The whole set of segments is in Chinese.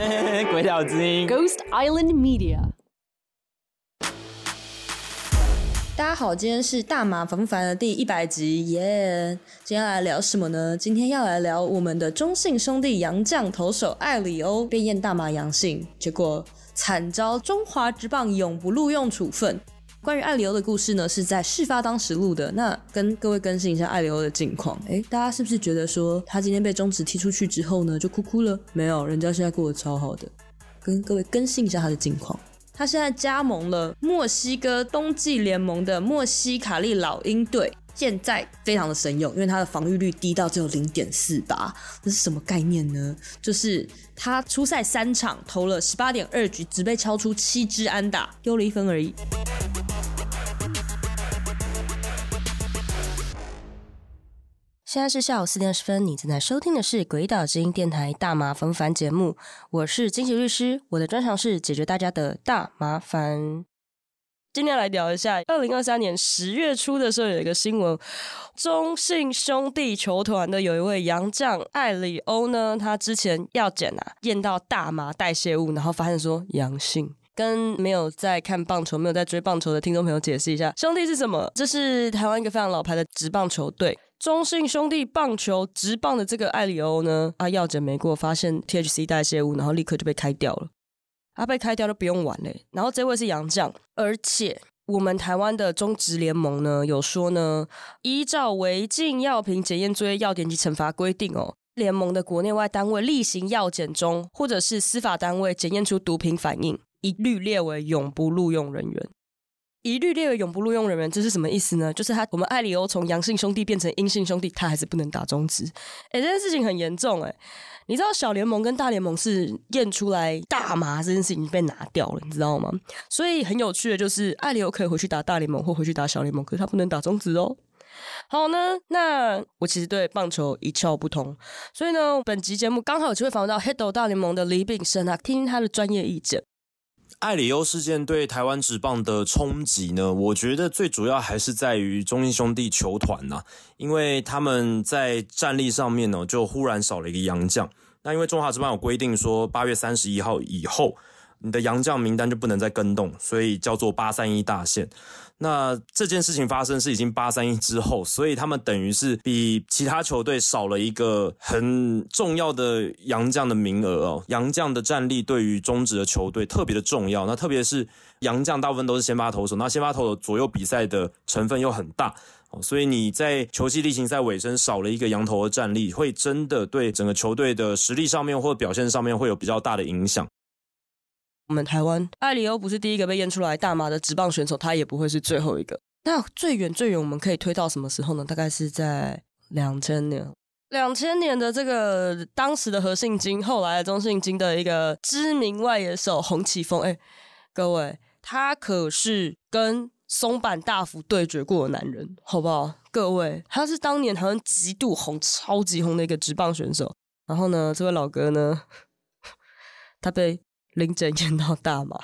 鬼岛之音，Ghost Island Media。大家好，今天是大麻烦不烦的第一百集，耶、yeah！今天要来聊什么呢？今天要来聊我们的中信兄弟杨将投手艾里欧被验大麻阳性，结果惨遭中华职棒永不录用处分。关于艾里欧的故事呢，是在事发当时录的。那跟各位更新一下艾里欧的近况。诶，大家是不是觉得说他今天被中职踢出去之后呢，就哭哭了？没有，人家现在过得超好的。跟各位更新一下他的近况。他现在加盟了墨西哥冬季联盟的墨西卡利老鹰队，现在非常的神勇，因为他的防御率低到只有零点四八，这是什么概念呢？就是他出赛三场投了十八点二局，只被敲出七支安打，丢了一分而已。现在是下午四点二十分，你正在收听的是《鬼岛之音》电台大麻烦不烦节目，我是金喜律师，我的专长是解决大家的大麻烦。今天来聊一下，二零二三年十月初的时候有一个新闻，中信兄弟球团的有一位洋将艾里欧呢，他之前药检啊验到大麻代谢物，然后发现说阳性。跟 没有在看棒球、没有在追棒球的听众朋友解释一下，兄弟是什么？这是台湾一个非常老牌的职棒球队，中信兄弟棒球职棒的这个艾里欧呢，啊，药检没过，发现 THC 代谢物，然后立刻就被开掉了。他、被开掉都不用玩嘞。然后这位是杨将，而且我们台湾的中职联盟呢有说呢，依照违禁药品检验作业要点及惩罚规定哦，联盟的国内外单位例行药检中，或者是司法单位检验出毒品反应。一律列为永不录用人员，一律列为永不录用人员，这是什么意思呢？就是他，我们艾里欧从阳性兄弟变成阴性兄弟，他还是不能打中职。哎，这件事情很严重哎。你知道小联盟跟大联盟是验出来大麻这件事情被拿掉了，你知道吗？所以很有趣的就是，艾里欧可以回去打大联盟或回去打小联盟，可是他不能打中职哦。好呢，那我其实对棒球一窍不通，所以呢，本集节目刚好有机会访问到 Hito 大联盟的李炳生啊，听听他的专业意见。艾里欧事件对台湾职棒的冲击呢？我觉得最主要还是在于中英兄弟球团呐，因为他们在战力上面呢，就忽然少了一个洋将。那因为中华职棒有规定说，八月三十一号以后，你的洋将名单就不能再更动，所以叫做八三一大限。那这件事情发生是已经八三一之后，所以他们等于是比其他球队少了一个很重要的洋将的名额哦。洋将的战力对于中职的球队特别的重要。那特别是洋将大部分都是先发投手，那先发投手左右比赛的成分又很大哦，所以你在球季例行赛尾声少了一个洋投的战力，会真的对整个球队的实力上面或表现上面会有比较大的影响。我们台湾艾里欧不是第一个被验出来大麻的直棒选手，他也不会是最后一个。那最远最远我们可以推到什么时候呢？大概是在两千年，两千年的这个当时的何信金，后来的中信金的一个知名外野手洪启峰。哎，各位，他可是跟松坂大辅对决过的男人，好不好？各位，他是当年台湾极度红、超级红的一个直棒选手。然后呢，这位老哥呢，他被。临检验到大麻，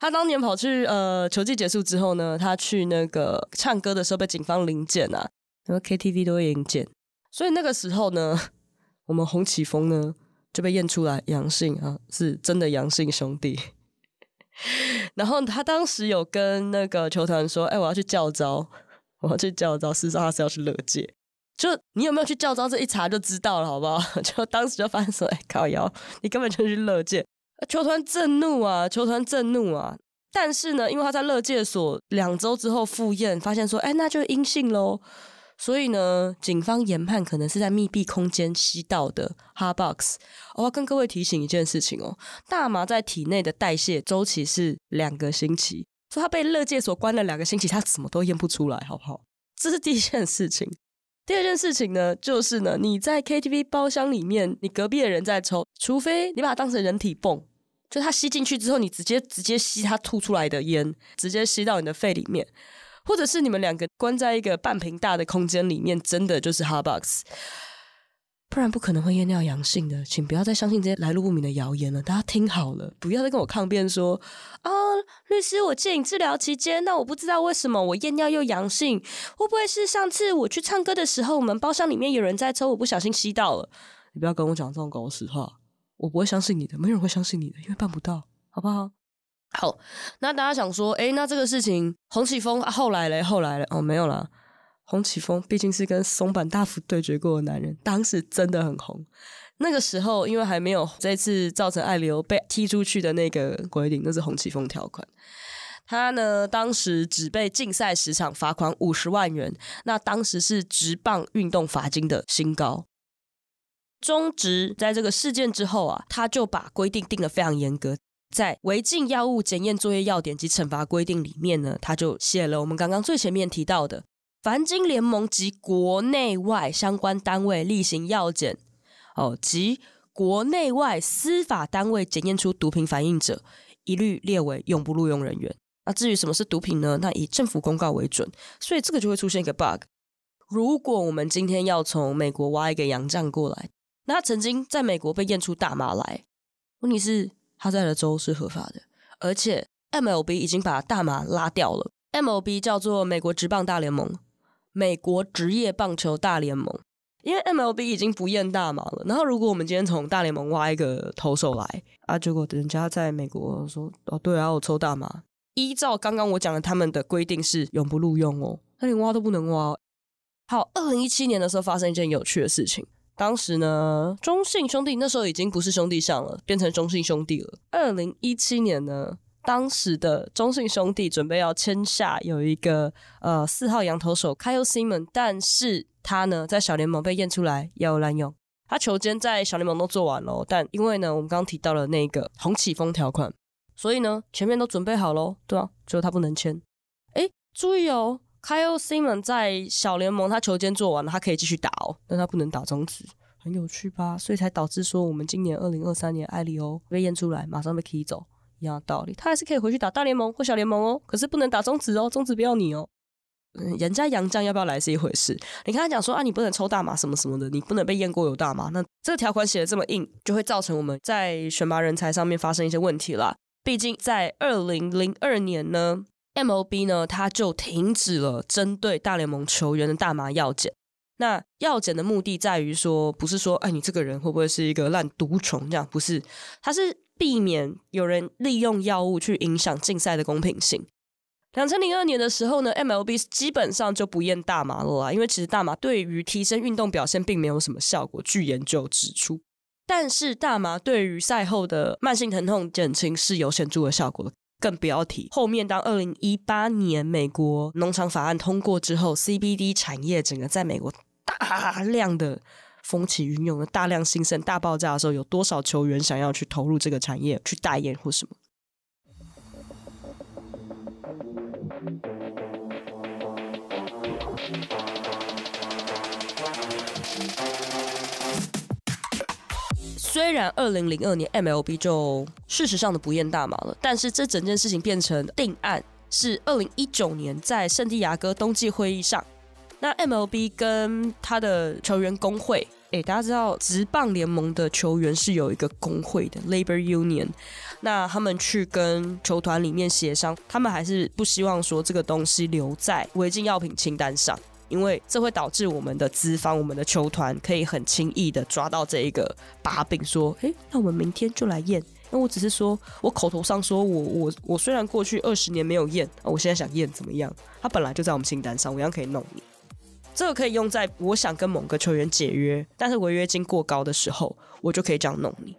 他当年跑去呃球季结束之后呢，他去那个唱歌的时候被警方临检啊，什么 KTV 都会临检，所以那个时候呢，我们洪启峰呢就被验出来阳性啊，是真的阳性兄弟。然后他当时有跟那个球团说：“哎、我要去教招，我要去教招，事实上他是要去乐界。”就你有没有去教招，这一查就知道了，好不好？就当时就发现说：“哎、靠腰，你根本就去乐界。”球团震怒啊！球团震怒啊！但是呢，因为他在乐界所两周之后复验，发现说，哎，那就阴性喽。所以呢，警方研判可能是在密闭空间吸到的 hot box。我要跟各位提醒一件事情哦，大麻在体内的代谢周期是两个星期，所以他被乐界所关了两个星期，他什么都验不出来，好不好？这是第一件事情。第二件事情呢，就是呢，你在 KTV 包厢里面，你隔壁的人在抽，除非你把它当成人体泵。就他吸进去之后，你直接直接吸他吐出来的烟，直接吸到你的肺里面，或者是你们两个关在一个半瓶大的空间里面，真的就是 hot box，不然不可能会验尿阳性的，请不要再相信这些来路不明的谣言了。大家听好了，不要再跟我抗辩说啊，律师，我戒瘾治疗期间，那我不知道为什么我验尿又阳性，会不会是上次我去唱歌的时候，我们包厢里面有人在抽，我不小心吸到了？你不要跟我讲这种狗屎话。我不会相信你的，没有人会相信你的，因为办不到，好不好？好，那大家想说，诶，那这个事情，洪启峰、后来嘞，后来嘞，哦，没有啦。洪启峰毕竟是跟松坂大辅对决过的男人，当时真的很红。那个时候，因为还没有这次造成爱流被踢出去的那个规定，那是洪启峰条款。他呢，当时只被禁赛十场，罚款五十万元。那当时是直棒运动罚金的新高。中职在这个事件之后啊，他就把规定定得非常严格，在违禁药物检验作业要点及惩罚规定里面呢，他就写了我们刚刚最前面提到的，凡经联盟及国内外相关单位例行药检，哦，及国内外司法单位检验出毒品反应者，一律列为永不录用人员。那至于什么是毒品呢？那以政府公告为准，所以这个就会出现一个 bug。如果我们今天要从美国挖一个洋将过来，那他曾经在美国被验出大麻来，问题是他在的州是合法的，而且 MLB 已经把大麻拉掉了。MLB 叫做美国职棒大联盟，美国职业棒球大联盟，因为 MLB 已经不验大麻了。然后如果我们今天从大联盟挖一个投手来啊，结果人家在美国说哦，对啊，我抽大麻。依照刚刚我讲的，他们的规定是永不录用哦，那连挖都不能挖。好，二零一七年的时候发生一件有趣的事情。当时呢，中信兄弟那时候已经不是兄弟象了，变成中信兄弟了。二零一七年呢，当时的中信兄弟准备要签下有一个呃四号洋投手 Kyle Seaman，但是他呢在小联盟被验出来药物滥用，他球监在小联盟都做完了，但因为呢我们刚刚提到了那个红启峰条款。所以呢，前面都准备好喽，对啊，最后他不能签。哎，注意哦 Kyle Simon 在小联盟他球监做完了，他可以继续打哦，但他不能打中职，很有趣吧？所以才导致说我们今年二零二三年艾里欧被验出来，马上被踢走，一样的道理，他还是可以回去打大联盟或小联盟哦，可是不能打中职哦，中职不要你哦。嗯，人家洋将要不要来是一回事，你看他讲说啊，你不能抽大麻什么什么的，你不能被验过有大麻，那这个条款写的这么硬，就会造成我们在选拔人才上面发生一些问题啦。毕竟，在二零零二年呢，MLB 呢，它就停止了针对大联盟球员的大麻药检。那药检的目的在于说，不是说，哎，你这个人会不会是一个烂毒虫？这样不是，它是避免有人利用药物去影响竞赛的公平性。两千零二年的时候呢，MLB 基本上就不验大麻了啦，因为其实大麻对于提升运动表现并没有什么效果。据研究指出。但是大麻对于赛后的慢性疼痛减轻是有显著的效果的，更不要提后面当二零一八年美国农场法案通过之后，CBD 产业整个在美国大量的风起云涌的大量兴盛大爆炸的时候，有多少球员想要去投入这个产业去代言或什么？虽然二零零二年 MLB 就事实上的不验大麻了，但是这整件事情变成定案是二零一九年在圣地亚哥冬季会议上，那 MLB 跟他的球员工会，诶，大家知道职棒联盟的球员是有一个工会的 Labor Union，那他们去跟球团里面协商，他们还是不希望说这个东西留在违禁药品清单上。因为这会导致我们的资方、我们的球团可以很轻易的抓到这一个把柄，说：“诶，那我们明天就来验。”那我只是说，我口头上说我我我虽然过去二十年没有验，我现在想验怎么样？他本来就在我们清单上，我一样可以弄你。这个可以用在我想跟某个球员解约，但是违约金过高的时候，我就可以这样弄你。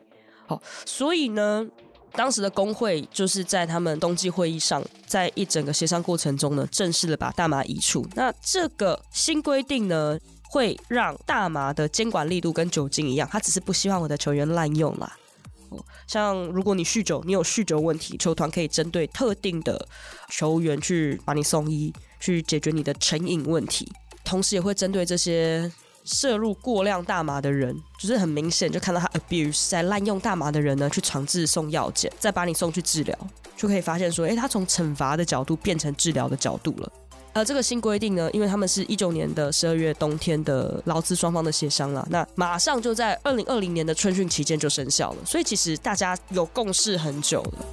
好，所以呢。当时的工会就是在他们冬季会议上，在一整个协商过程中呢，正式的把大麻移除。那这个新规定呢，会让大麻的监管力度跟酒精一样，他只是不希望我的球员滥用啦。像如果你酗酒，你有酗酒问题，球团可以针对特定的球员去把你送医，去解决你的成瘾问题，同时也会针对这些。摄入过量大麻的人，就是很明显就看到他 abuse 在滥用大麻的人呢，去强制送药检，再把你送去治疗，就可以发现说，诶，他从惩罚的角度变成治疗的角度了。而这个新规定呢，因为他们是一九年的十二月冬天的劳资双方的协商了，那马上就在二零二零年的春训期间就生效了，所以其实大家有共识很久了。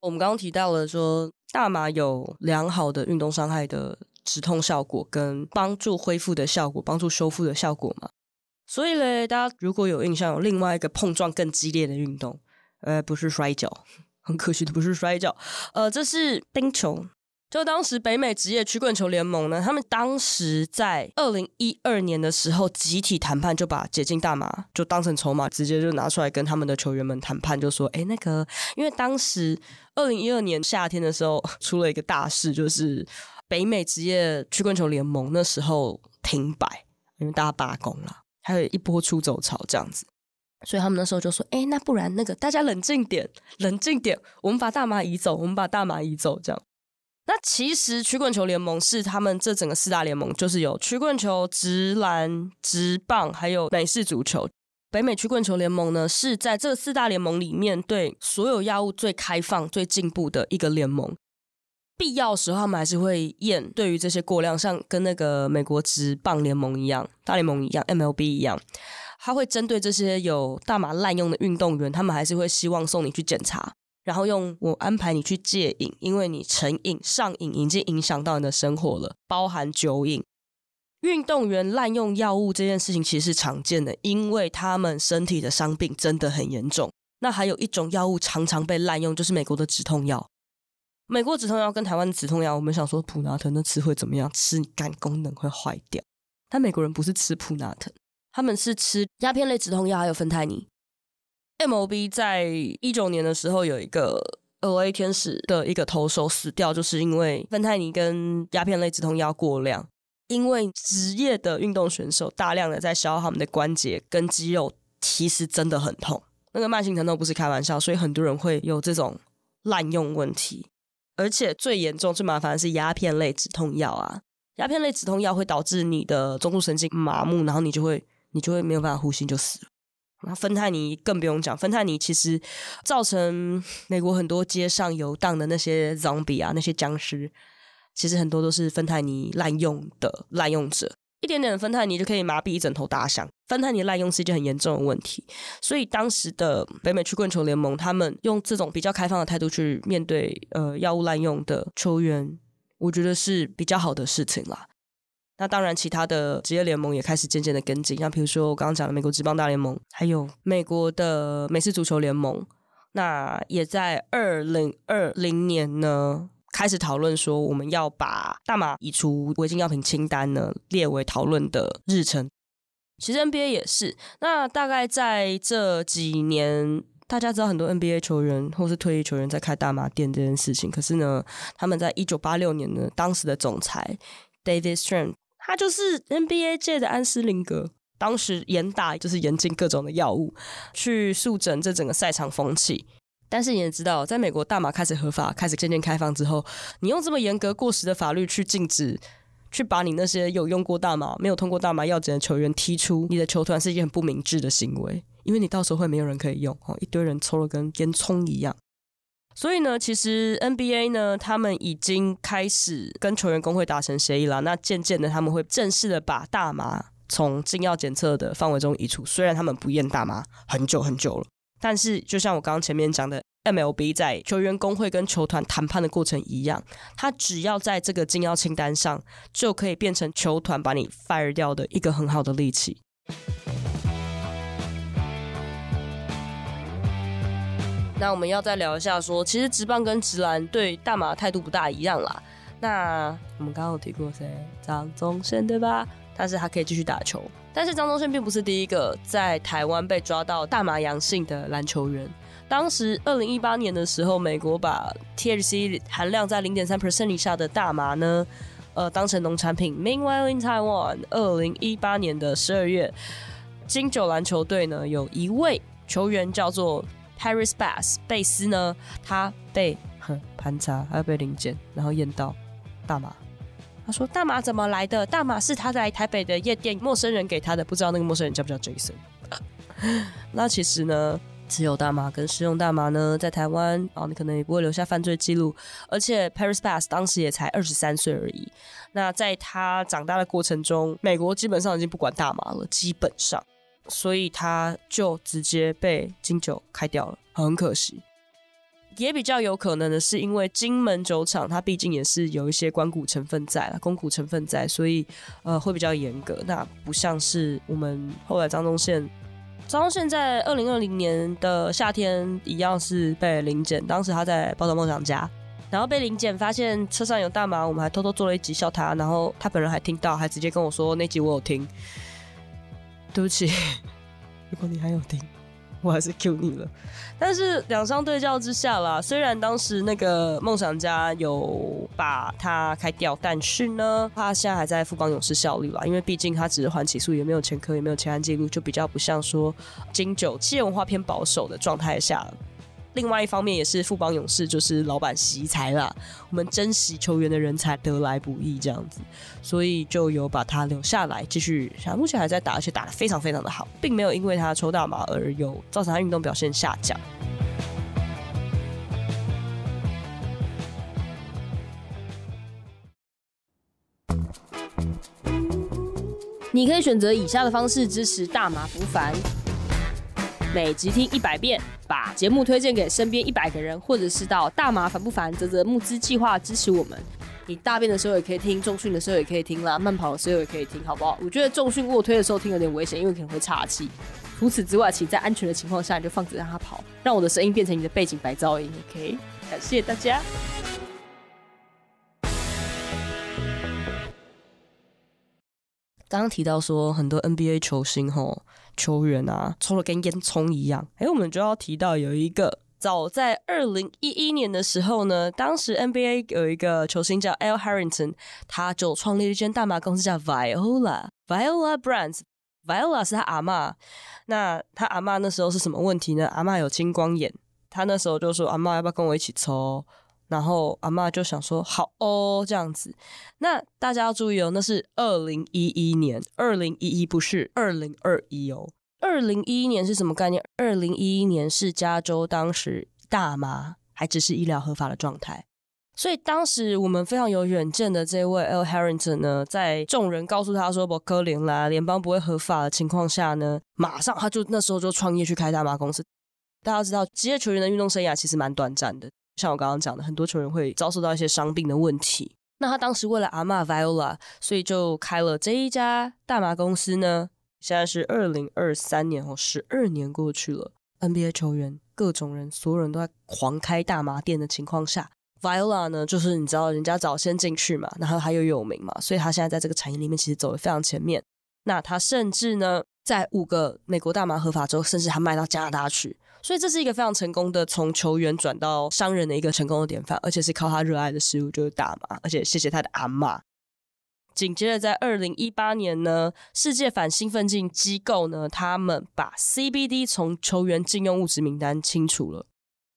我们刚刚提到了说。大麻有良好的运动伤害的止痛效果跟帮助恢复的效果，帮助修复的效果嘛。所以嘞，大家如果有印象，有另外一个碰撞更激烈的运动，呃，不是摔跤，很可惜的不是摔跤，呃，这是冰球。就当时北美职业曲棍球联盟呢，他们当时在二零一二年的时候集体谈判，就把解禁大麻就当成筹码，直接就拿出来跟他们的球员们谈判，就说：“哎，那个，因为当时二零一二年夏天的时候出了一个大事，就是北美职业曲棍球联盟那时候停摆，因为大家罢工了，还有一波出走潮这样子，所以他们那时候就说：哎，那不然那个大家冷静点，冷静点，我们把大麻移走，我们把大麻移走，这样。”那其实曲棍球联盟是他们这整个四大联盟，就是有曲棍球、直篮、直棒，还有美式足球。北美曲棍球联盟呢，是在这四大联盟里面对所有药物最开放、最进步的一个联盟。必要时候，他们还是会验对于这些过量，像跟那个美国职棒联盟一样、大联盟一样、MLB 一样，他会针对这些有大麻滥用的运动员，他们还是会希望送你去检查。然后用我安排你去戒瘾，因为你成瘾上瘾已经影响到你的生活了，包含酒瘾。运动员滥用药物这件事情其实是常见的，因为他们身体的伤病真的很严重。那还有一种药物常常被滥用，就是美国的止痛药。美国止痛药跟台湾的止痛药，我们想说普拿疼的吃会怎么样？吃肝功能会坏掉。但美国人不是吃普拿疼，他们是吃鸦片类止痛药，还有芬太尼。M O B 在一九年的时候有一个 LA 天使的一个投手死掉，就是因为芬太尼跟鸦片类止痛药过量。因为职业的运动选手大量的在消耗他们的关节跟肌肉，其实真的很痛，那个慢性疼痛不是开玩笑，所以很多人会有这种滥用问题。而且最严重、最麻烦的是鸦片类止痛药啊，鸦片类止痛药会导致你的中枢神经麻木，然后你就会你就会没有办法呼吸，就死了。那芬太尼更不用讲，芬太尼其实造成美国很多街上游荡的那些 zombie 啊，那些僵尸，其实很多都是芬太尼滥用的滥用者。一点点的芬太尼就可以麻痹一整头大象，芬太尼滥用是一件很严重的问题。所以当时的北美曲棍球联盟，他们用这种比较开放的态度去面对呃药物滥用的球员，我觉得是比较好的事情啦。那当然，其他的职业联盟也开始渐渐的跟进，像比如说我刚刚讲的美国职棒大联盟，还有美国的美式足球联盟，那也在二零二零年呢开始讨论说，我们要把大麻移除违禁药品清单呢列为讨论的日程。其实 NBA 也是，那大概在这几年，大家知道很多 NBA 球员或是退役球员在开大麻店这件事情，可是呢，他们在一九八六年呢，当时的总裁 David Stern。他就是 NBA 界的安斯林格，当时严打就是严禁各种的药物，去肃整这整个赛场风气。但是你也知道，在美国大麻开始合法、开始渐渐开放之后，你用这么严格过时的法律去禁止，去把你那些有用过大麻、没有通过大麻药检的球员踢出你的球团，是一件很不明智的行为，因为你到时候会没有人可以用哦，一堆人抽了跟烟囱一样。所以呢，其实 NBA 呢，他们已经开始跟球员工会达成协议了。那渐渐的，他们会正式的把大麻从禁药检测的范围中移除。虽然他们不验大麻很久很久了，但是就像我刚刚前面讲的，MLB 在球员工会跟球团谈判的过程一样，他只要在这个禁药清单上，就可以变成球团把你 fire 掉的一个很好的利器。那我们要再聊一下说，其实直棒跟直篮对大麻态度不大一样啦。那我们刚刚有提过谁？张宗宪对吧？但是他可以继续打球。但是张宗宪并不是第一个在台湾被抓到大麻阳性的篮球员。当时二零一八年的时候，美国把 THC 含量在零点三 percent 以下的大麻呢，呃，当成农产品。Meanwhile in Taiwan，二零一八年的十二月，金九篮球队呢有一位球员叫做。Paris Bass 贝斯呢，他被盘查，还要被临检，然后验到大麻。他说：“大麻怎么来的？大麻是他在台北的夜店陌生人给他的，不知道那个陌生人叫不叫 Jason。”那其实呢，持有大麻跟使用大麻呢，在台湾哦，你可能也不会留下犯罪记录。而且 Harris Bass 当时也才二十三岁而已。那在他长大的过程中，美国基本上已经不管大麻了，基本上。所以他就直接被金九开掉了，很可惜。也比较有可能的是，因为金门酒厂它毕竟也是有一些官股成分在了，公股成分在，所以呃会比较严格。那不像是我们后来张宗宪，张宗宪在二零二零年的夏天一样是被临检，当时他在宝岛梦想家，然后被临检发现车上有大麻，我们还偷偷做了一集笑他，然后他本人还听到，还直接跟我说那集我有听。对不起，如果你还有听。我还是 Q 你了，但是两相对照之下啦，虽然当时那个梦想家有把他开掉，但是呢，他现在还在富邦勇士效力吧，因为毕竟他只是缓起诉，也没有前科，也没有前案记录，就比较不像说金九企业文化偏保守的状态下。另外一方面也是富邦勇士，就是老板惜才啦，我们珍惜球员的人才得来不易这样子，所以就有把他留下来继续。像目前还在打，而且打得非常非常的好，并没有因为他抽大麻而有造成他运动表现下降。你可以选择以下的方式支持大麻不凡。每集听一百遍，把节目推荐给身边一百个人，或者是到大麻烦不烦泽泽募资计划支持我们。你大便的时候也可以听，重训的时候也可以听啦，慢跑的时候也可以听，好不好？我觉得重训卧推的时候听有点危险，因为可能会岔气。除此之外，请在安全的情况下你就放着让它跑，让我的声音变成你的背景白噪音。OK，感谢大家。刚刚提到说很多 NBA 球星吼。球员啊，抽了跟烟囱一样。哎，我们就要提到有一个，早在二零一一年的时候呢，当时 NBA 有一个球星叫 Al Harrington，他就创立了一间大麻公司叫 Viola Viola Brands。Viola 是他阿嬷，那他阿嬷那时候是什么问题呢？阿嬷有青光眼，他那时候就说：“阿嬷要不要跟我一起抽？”然后阿嬷就想说：“好哦，这样子。”那大家要注意哦，那是二零一一年，二零一一不是二零二一哦。二零一一年是什么概念？二零一一年是加州当时大麻还只是医疗合法的状态，所以当时我们非常有远见的这位 L. Harrington 呢，在众人告诉他说不可能啦，联邦不会合法的情况下呢，马上他就那时候就创业去开大麻公司。大家知道，职业球员的运动生涯其实蛮短暂的。像我刚刚讲的，很多球员会遭受到一些伤病的问题。那他当时为了阿玛 Viola，所以就开了这一家大麻公司呢。现在是二零二三年哦，十二年过去了，NBA 球员各种人，所有人都在狂开大麻店的情况下，Viola 呢，就是你知道人家早先进去嘛，然后他又有名嘛，所以他现在在这个产业里面其实走得非常前面。那他甚至呢，在五个美国大麻合法州，甚至还卖到加拿大去。所以这是一个非常成功的从球员转到商人的一个成功的典范，而且是靠他热爱的事物就是大麻，而且谢谢他的阿嬷。紧接着在二零一八年呢，世界反兴奋剂机构呢，他们把 CBD 从球员禁用物质名单清除了。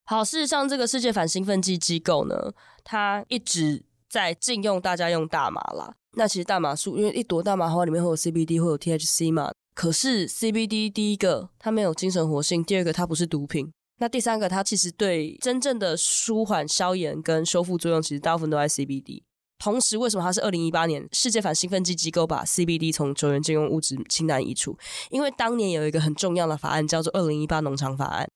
好，事实上这个世界反兴奋剂机构呢，它一直在禁用大家用大麻啦。那其实大麻素因为一朵大麻花里面会有 CBD，会有 THC 嘛。可是 CBD 第一个它没有精神活性，第二个它不是毒品，那第三个它其实对真正的舒缓、消炎跟修复作用，其实大部分都在 CBD。同时，为什么它是二零一八年世界反兴奋剂机构把 CBD 从球员禁用物质清单移除？因为当年有一个很重要的法案叫做二零一八农场法案，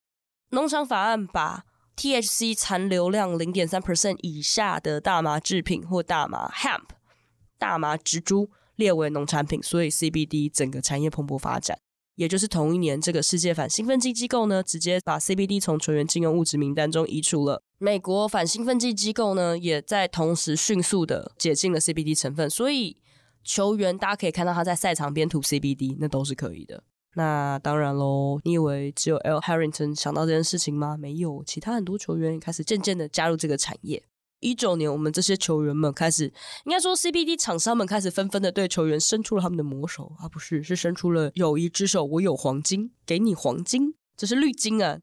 农场法案把 THC 残留量零点三 percent 以下的大麻制品或大麻 hemp 大麻植株。列为农产品，所以 CBD 整个产业蓬勃发展。也就是同一年，这个世界反兴奋剂机构呢，直接把 CBD 从球员禁用物质名单中移除了。美国反兴奋剂机构呢，也在同时迅速的解禁了 CBD 成分。所以球员大家可以看到他在赛场边涂 CBD，那都是可以的。那当然喽，你以为只有 L. Harrington 想到这件事情吗？没有，其他很多球员也开始渐渐的加入这个产业。一九年，我们这些球员们开始，应该说 CBD 厂商们开始纷纷的对球员伸出了他们的魔手啊，不是，是伸出了友谊之手。我有黄金，给你黄金，这是绿金啊。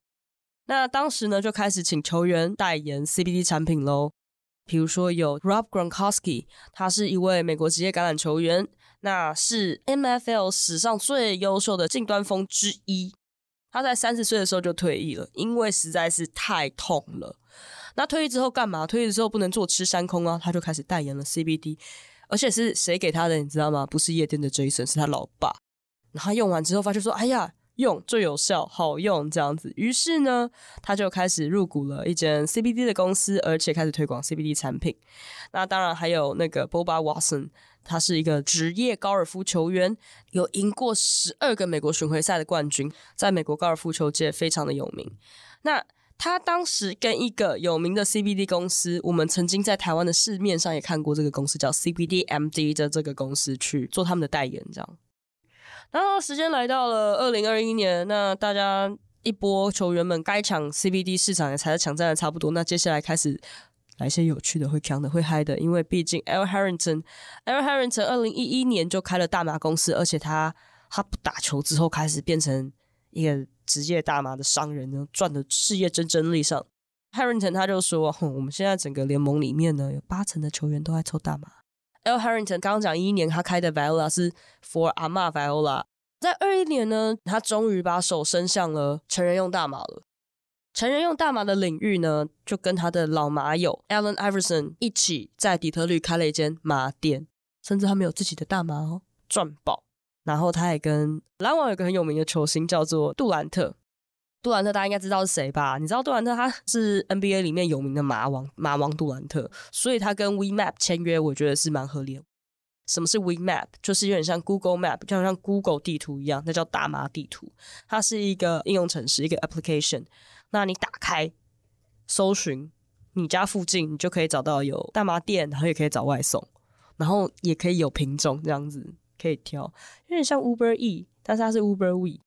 那当时呢，就开始请球员代言 CBD 产品喽。比如说有 Rob Gronkowski，他是一位美国职业橄榄球员，那是 MFL 史上最优秀的近端锋之一。他在三十岁的时候就退役了，因为实在是太痛了。那退役之后干嘛？退役之后不能坐吃山空啊！他就开始代言了 CBD，而且是谁给他的？你知道吗？不是夜店的 Jason，是他老爸。然后用完之后发现说：“哎呀，用、最有效、好用这样子。于是呢，他就开始入股了一间 CBD 的公司，而且开始推广 CBD 产品。那当然还有那个 Bubba Watson，他是一个职业高尔夫球员，有赢过十二个美国巡回赛的冠军，在美国高尔夫球界非常的有名。那他当时跟一个有名的 CBD 公司，我们曾经在台湾的市面上也看过这个公司，叫 CBDMD 的这个公司去做他们的代言，这样。然后时间来到了二零二一年，那大家一波球员们该抢 CBD 市场也才抢占的差不多，那接下来开始来一些有趣的、会抢的、会嗨的，因为毕竟 L Harrington，L Harrington 二零一一年就开了大麻公司，而且他他不打球之后开始变成一个。职业大麻的商人呢，赚的事业蒸蒸日上。Harrington 他就说：“我们现在整个联盟里面呢，有八成的球员都在抽大麻。” L. Harrington 刚刚讲一一年他开的 Viola 是 For 阿嬷 Viola，在二一年呢，他终于把手伸向了成人用大麻了。成人用大麻的领域呢，就跟他的老麻友 Allen Iverson 一起在底特律开了一间麻店，甚至他们有自己的大麻哦，赚爆。然后他也跟篮网有个很有名的球星叫做杜兰特，杜兰特大家应该知道是谁吧？你知道杜兰特他是 NBA 里面有名的麻王，麻王杜兰特，所以他跟 WeMap 签约，我觉得是蛮合理的。什么是 WeMap？就是有点像 Google Map，就像 Google 地图一样，那叫大麻地图。它是一个应用程式，一个 application。那你打开搜寻你家附近，你就可以找到有大麻店，然后也可以找外送，然后也可以有品种这样子。可以挑，有点像 Uber E，但是它是 Uber We。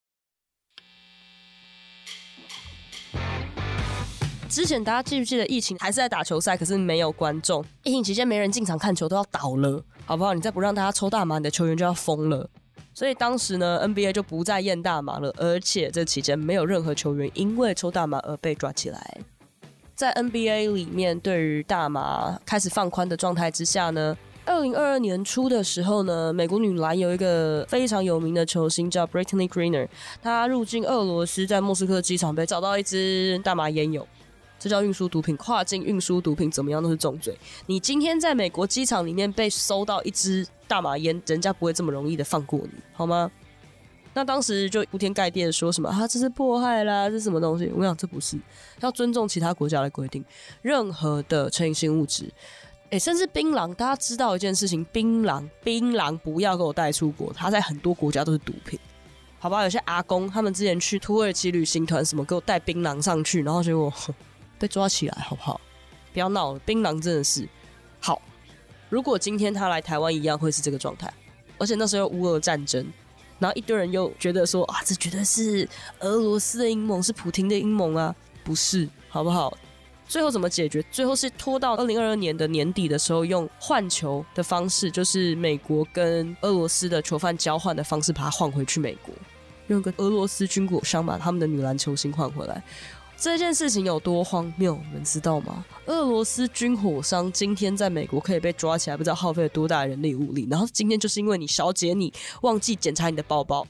之前大家记不记得疫情还是在打球赛，可是没有观众。疫情期间没人进场看球，都要倒了，好不好？你再不让大家抽大麻，你的球员就要疯了。所以当时呢，NBA 就不再验大麻了，而且这期间没有任何球员因为抽大麻而被抓起来。在 NBA 里面，对于大麻开始放宽的状态之下呢。二零二二年初的时候呢，美国女篮有一个非常有名的球星叫 Brittany Griner，她入境俄罗斯，在莫斯科机场被找到一支大麻烟油，这叫运输毒品，跨境运输毒品怎么样都是重罪。你今天在美国机场里面被搜到一支大麻烟，人家不会这么容易的放过你，好吗？那当时就铺天盖地的说什么啊，这是迫害啦，这是什么东西？我想这不是，要尊重其他国家的规定，任何的成瘾性物质。哎，甚至槟榔，大家知道一件事情，槟榔，槟榔不要给我带出国，它在很多国家都是毒品，好吧？有些阿公他们之前去土耳其旅行团，什么给我带槟榔上去，然后结果被抓起来，好不好？不要闹了，槟榔真的是好。如果今天他来台湾一样会是这个状态，而且那时候乌俄战争，然后一堆人又觉得说啊，这绝对是俄罗斯的阴谋，是普京的阴谋啊，不是，好不好？最后怎么解决？最后是拖到二零二二年的年底的时候，用换球的方式，就是美国跟俄罗斯的囚犯交换的方式，把他换回去美国，用个俄罗斯军火商把他们的女篮球星换回来。这件事情有多荒谬，你们知道吗？俄罗斯军火商今天在美国可以被抓起来，不知道耗费了多大的人力物力。然后今天就是因为你小姐你忘记检查你的包包。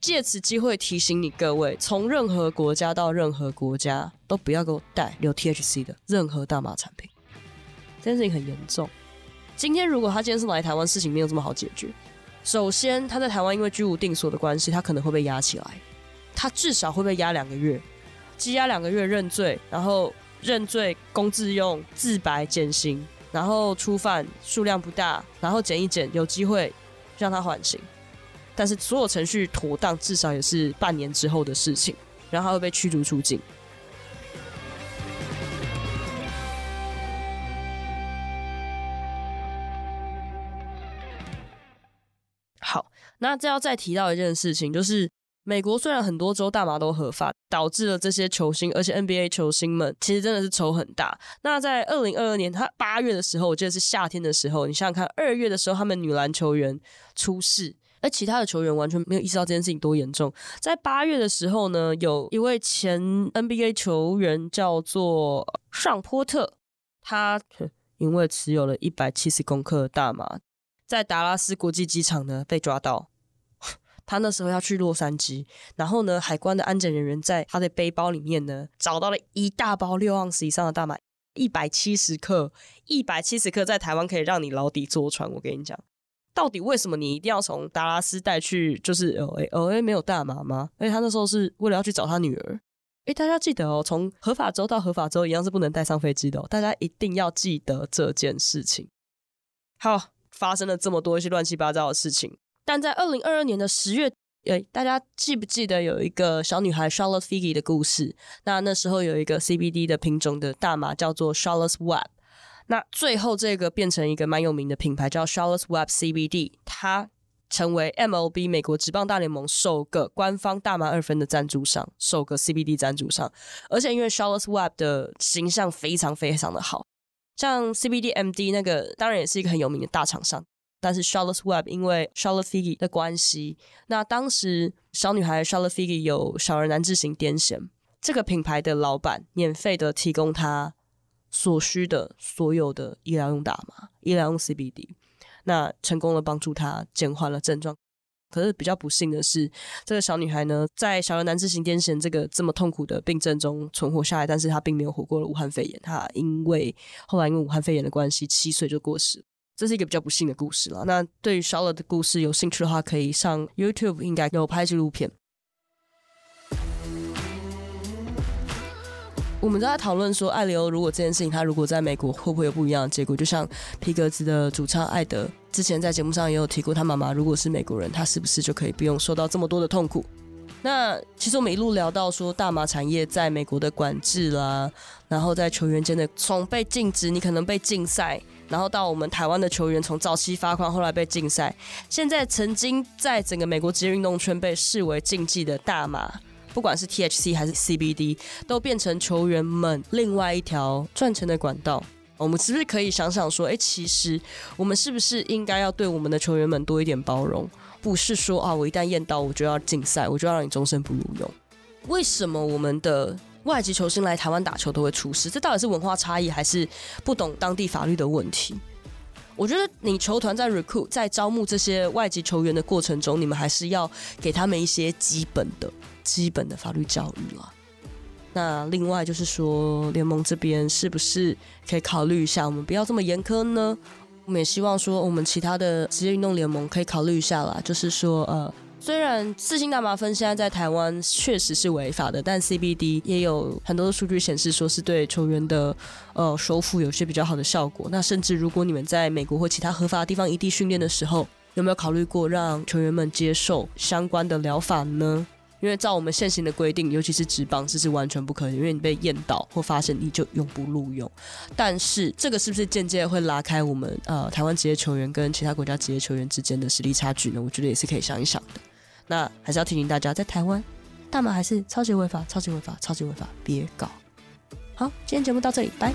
借此机会提醒你各位，从任何国家到任何国家，都不要给我带有 THC 的任何大麻产品。这件事情很严重。今天如果他今天是来台湾，事情没有这么好解决。首先，他在台湾因为居无定所的关系，他可能会被押起来，他至少会被押两个月，羁押两个月认罪，然后认罪公自用自白减刑，然后初犯数量不大，然后减一减，有机会让他缓刑。但是所有程序妥当，至少也是半年之后的事情，然后他会被驱逐出境。好，那这要再提到一件事情，就是美国虽然很多州大麻都合法，导致了这些球星，而且 NBA 球星们其实真的是仇很大。那在二零二二年，他八月的时候，我记得是夏天的时候，你想想看，二月的时候，他们女篮球员出事。而其他的球员完全没有意识到这件事情多严重。在八月的时候呢，有一位前 NBA 球员叫做尚波特，他因为持有了一百七十公克的大麻，在达拉斯国际机场呢被抓到。他那时候要去洛杉矶，然后呢，海关的安检人员在他的背包里面呢找到了一大包六盎司以上的大麻，一百七十克，一百七十克在台湾可以让你牢底坐穿。我跟你讲。到底为什么你一定要从达拉斯带去？就是 LA，LA 没有大麻吗？而且他那时候是为了要去找他女儿。诶，大家记得哦，从合法州到合法州一样是不能带上飞机的哦，大家一定要记得这件事情。好，发生了这么多一些乱七八糟的事情，但在二零二二年的十月，诶，大家记不记得有一个小女孩 Charlotte Figi 的故事？那那时候有一个 CBD 的品种的大麻叫做 Charlotte's Web，那最后这个变成一个蛮有名的品牌叫 Charlotte Web CBD，它。成为 MLB 美国职棒大联盟首个官方大麻二分的赞助商，首个 CBD 赞助商，而且因为 Charlotte Web 的形象非常非常的好，像 CBD MD 那个当然也是一个很有名的大厂商，但是 Charlotte Web 因为 Charlotte Figi 的关系，那当时小女孩 Charlotte Figi 有小儿难治型癫痫，这个品牌的老板免费的提供她所需的所有的医疗用大麻，医疗用 CBD。那成功的帮助她减缓了症状，可是比较不幸的是，这个小女孩呢，在小儿难治型癫痫这个这么痛苦的病症中存活下来，但是她并没有活过了武汉肺炎。她因为后来因为武汉肺炎的关系，七岁就过世。这是一个比较不幸的故事了。那对于 Charlotte 的故事有兴趣的话，可以上 YouTube，应该有拍纪录片。我们都在讨论说，艾利欧如果这件事情他如果在美国会不会有不一样的结果？就像皮格子的主唱艾德之前在节目上也有提过，他妈妈如果是美国人，他是不是就可以不用受到这么多的痛苦？那其实我们一路聊到说，大麻产业在美国的管制啦，然后在球员间的从被禁止，你可能被禁赛，然后到我们台湾的球员从早期罚款，后来被禁赛，现在曾经在整个美国职业运动圈被视为禁忌的大麻。不管是 THC 还是 CBD，都变成球员们另外一条赚钱的管道。我们是不是可以想想说，哎，其实我们是不是应该要对我们的球员们多一点包容？不是说啊，我一旦验到我就要禁赛，我就要让你终身不录用。为什么我们的外籍球星来台湾打球都会出事？这到底是文化差异，还是不懂当地法律的问题？我觉得你球团在 recruit 在招募这些外籍球员的过程中，你们还是要给他们一些基本的。基本的法律教育了。那另外就是说，联盟这边是不是可以考虑一下，我们不要这么严苛呢？我们也希望说，我们其他的职业运动联盟可以考虑一下啦。就是说，呃，虽然四星大麻酚现在在台湾确实是违法的，但 CBD 也有很多的数据显示说是对球员的呃收复有些比较好的效果。那甚至如果你们在美国或其他合法的地方异地训练的时候，有没有考虑过让球员们接受相关的疗法呢？因为照我们现行的规定，尤其是职棒，这是完全不可以。因为你被验到或发现，你就永不录用。但是这个是不是间接会拉开我们呃台湾职业球员跟其他国家职业球员之间的实力差距呢？我觉得也是可以想一想的。那还是要提醒大家，在台湾，大麻还是超级违法，超级违法，超级违法，别搞。好，今天节目到这里，拜。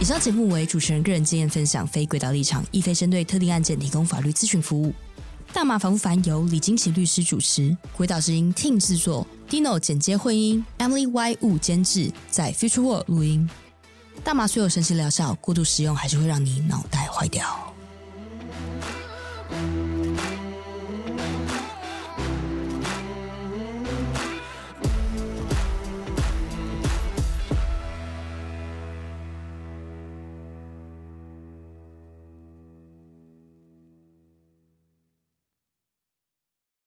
以上节目为主持人个人经验分享，非轨道立场，亦非针对特定案件提供法律咨询服务。大麻烦不烦由李金奇律师主持，鬼岛之音 Team 制作，Dino 剪接混音，Emily Y 务监制，在 Future World 录音。大麻虽有神奇疗效，过度使用还是会让你脑袋坏掉。